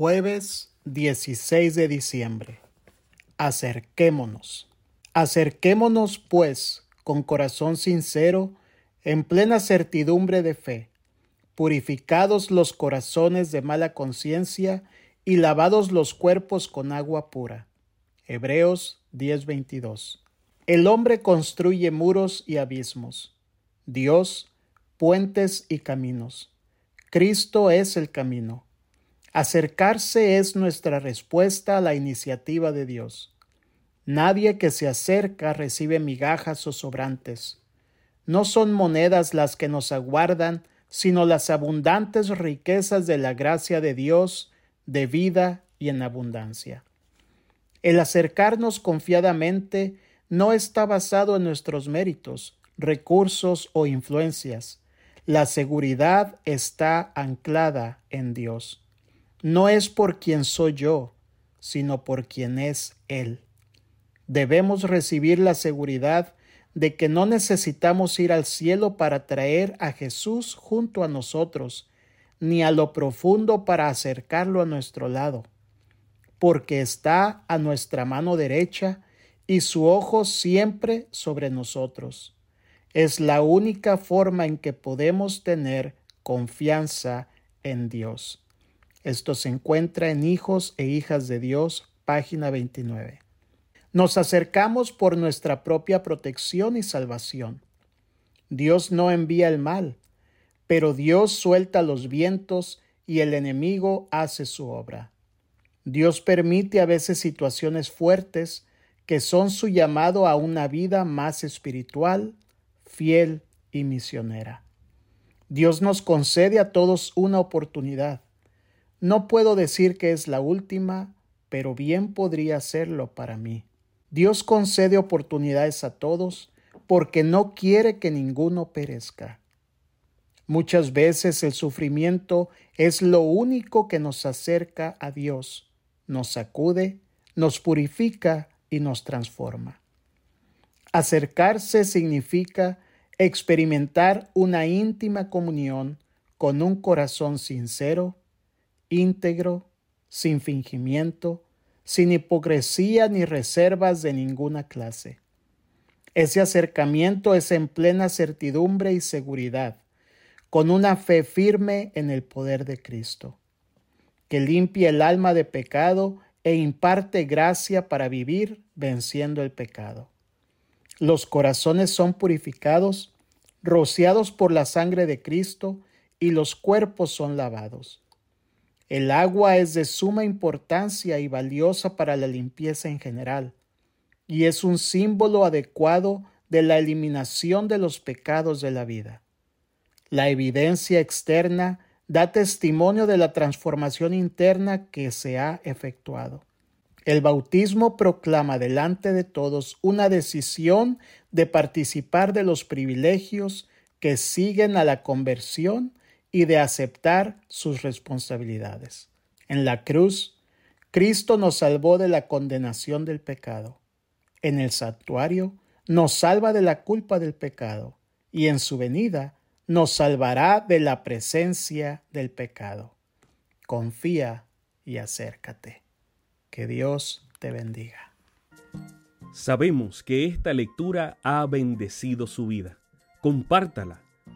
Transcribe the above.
Jueves 16 de diciembre. Acerquémonos. Acerquémonos, pues, con corazón sincero, en plena certidumbre de fe, purificados los corazones de mala conciencia y lavados los cuerpos con agua pura. Hebreos 10:22. El hombre construye muros y abismos. Dios, puentes y caminos. Cristo es el camino. Acercarse es nuestra respuesta a la iniciativa de Dios. Nadie que se acerca recibe migajas o sobrantes. No son monedas las que nos aguardan, sino las abundantes riquezas de la gracia de Dios, de vida y en abundancia. El acercarnos confiadamente no está basado en nuestros méritos, recursos o influencias. La seguridad está anclada en Dios no es por quien soy yo, sino por quien es Él. Debemos recibir la seguridad de que no necesitamos ir al cielo para traer a Jesús junto a nosotros, ni a lo profundo para acercarlo a nuestro lado, porque está a nuestra mano derecha y su ojo siempre sobre nosotros. Es la única forma en que podemos tener confianza en Dios. Esto se encuentra en Hijos e Hijas de Dios, página 29. Nos acercamos por nuestra propia protección y salvación. Dios no envía el mal, pero Dios suelta los vientos y el enemigo hace su obra. Dios permite a veces situaciones fuertes que son su llamado a una vida más espiritual, fiel y misionera. Dios nos concede a todos una oportunidad. No puedo decir que es la última, pero bien podría serlo para mí. Dios concede oportunidades a todos porque no quiere que ninguno perezca. Muchas veces el sufrimiento es lo único que nos acerca a Dios, nos sacude, nos purifica y nos transforma. Acercarse significa experimentar una íntima comunión con un corazón sincero íntegro, sin fingimiento, sin hipocresía ni reservas de ninguna clase. Ese acercamiento es en plena certidumbre y seguridad, con una fe firme en el poder de Cristo, que limpia el alma de pecado e imparte gracia para vivir venciendo el pecado. Los corazones son purificados, rociados por la sangre de Cristo, y los cuerpos son lavados. El agua es de suma importancia y valiosa para la limpieza en general, y es un símbolo adecuado de la eliminación de los pecados de la vida. La evidencia externa da testimonio de la transformación interna que se ha efectuado. El bautismo proclama delante de todos una decisión de participar de los privilegios que siguen a la conversión y de aceptar sus responsabilidades. En la cruz, Cristo nos salvó de la condenación del pecado. En el santuario, nos salva de la culpa del pecado y en su venida nos salvará de la presencia del pecado. Confía y acércate. Que Dios te bendiga. Sabemos que esta lectura ha bendecido su vida. Compártala